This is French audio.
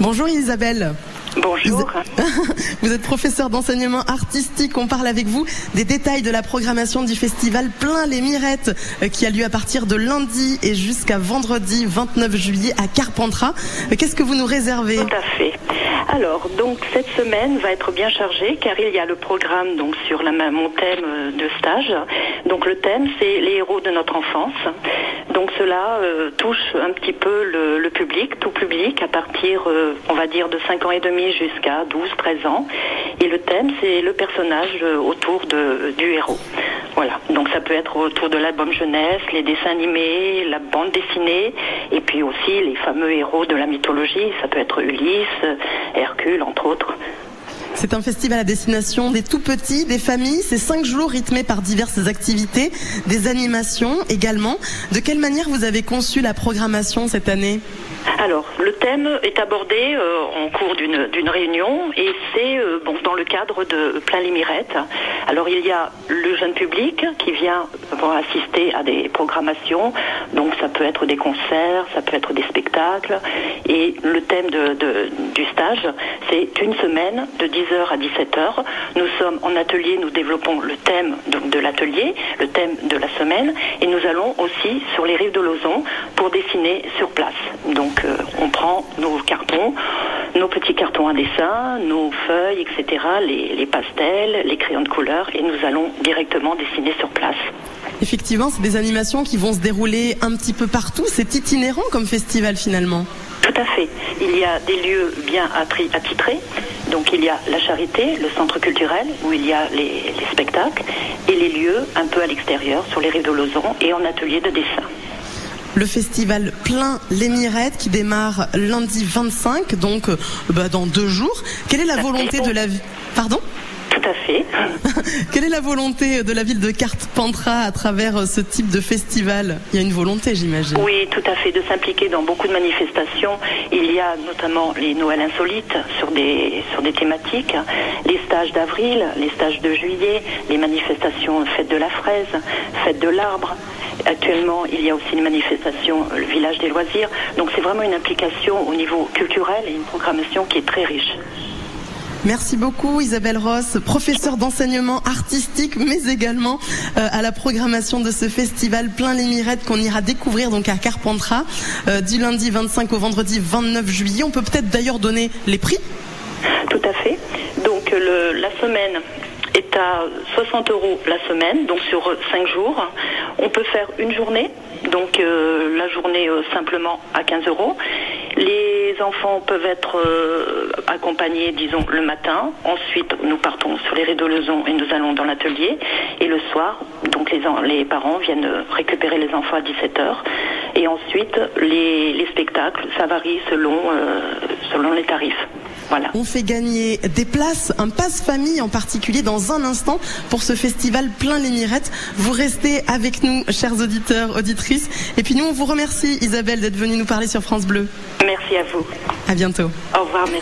Bonjour Isabelle. Bonjour. Vous êtes professeur d'enseignement artistique. On parle avec vous des détails de la programmation du festival Plein les Mirettes euh, qui a lieu à partir de lundi et jusqu'à vendredi 29 juillet à Carpentras. Euh, Qu'est-ce que vous nous réservez? Tout à fait. Alors, donc cette semaine va être bien chargée car il y a le programme donc sur la, mon thème euh, de stage. Donc le thème c'est les héros de notre enfance. Donc cela euh, touche un petit peu le, le, public, tout public, à partir, euh, on va dire, de 5 ans et demi jusqu'à 12, 13 ans. Et le thème c'est le personnage euh, autour de, du héros. Voilà, donc ça peut être autour de l'album jeunesse, les dessins animés, la bande dessinée, et puis aussi les fameux héros de la mythologie, ça peut être Ulysse, Hercule, entre autres. C'est un festival à destination des tout petits, des familles. C'est cinq jours rythmés par diverses activités, des animations également. De quelle manière vous avez conçu la programmation cette année? Alors, le thème est abordé euh, en cours d'une réunion et c'est euh, dans le cadre de Plein les. Alors, il y a le jeune public qui vient assister à des programmations. Donc, ça peut être des concerts, ça peut être des spectacles. Et le thème de, du stage, c'est une semaine de 10h à 17h. Nous sommes en atelier, nous développons le thème de l'atelier, le thème de la semaine et nous allons aussi sur les rives de Lauson pour dessiner sur place. Donc, donc euh, on prend nos cartons, nos petits cartons à dessin, nos feuilles, etc., les, les, pastels, les crayons de couleur, et nous allons directement dessiner sur place. Effectivement, c'est des animations qui vont se dérouler un petit peu partout. C'est itinérant comme festival finalement. Tout à fait. Il y a des lieux bien attitrés. Donc il y a la charité, le centre culturel, où il y a les, les spectacles, et les lieux un peu à l'extérieur, sur les rives de Lauson, et en atelier de dessin. Le festival Plein les Mirettes qui démarre lundi 25, donc bah, dans deux jours. Quelle est la volonté de la... Pardon? Tout à fait. Quelle est la volonté de la ville de Carpentras à travers ce type de festival? Il y a une volonté, j'imagine. Oui, tout à fait, de s'impliquer dans beaucoup de manifestations. Il y a notamment les Noëls insolites sur des, sur des thématiques, les stages d'avril, les stages de juillet, les manifestations fête de la fraise, fête de l'arbre. Actuellement, il y a aussi une manifestation, le village des loisirs. Donc c'est vraiment une implication au niveau culturel et une programmation qui est très riche. Merci beaucoup Isabelle Ross, professeure d'enseignement artistique, mais également euh, à la programmation de ce festival Plein les Mirettes qu'on ira découvrir donc à Carpentras euh, du lundi 25 au vendredi 29 juillet. On peut peut-être d'ailleurs donner les prix Tout à fait. Donc la semaine est à 60 euros la semaine, donc sur 5 jours. On peut faire une journée, donc euh, la journée euh, simplement à 15 euros. Les enfants peuvent être euh, accompagnés, disons, le matin. Ensuite, nous partons sur les de Lezon et nous allons dans l'atelier. Et le soir, donc les, parents viennent récupérer les enfants à 17h. Et ensuite, les, les spectacles, ça varie selon, selon les tarifs. Voilà. On fait gagner des places, un passe famille en particulier dans un instant pour ce festival plein les mirettes. Vous restez avec nous, chers auditeurs, auditrices. Et puis nous, on vous remercie, Isabelle, d'être venue nous parler sur France Bleu. Merci à vous. À bientôt. Au revoir, merci.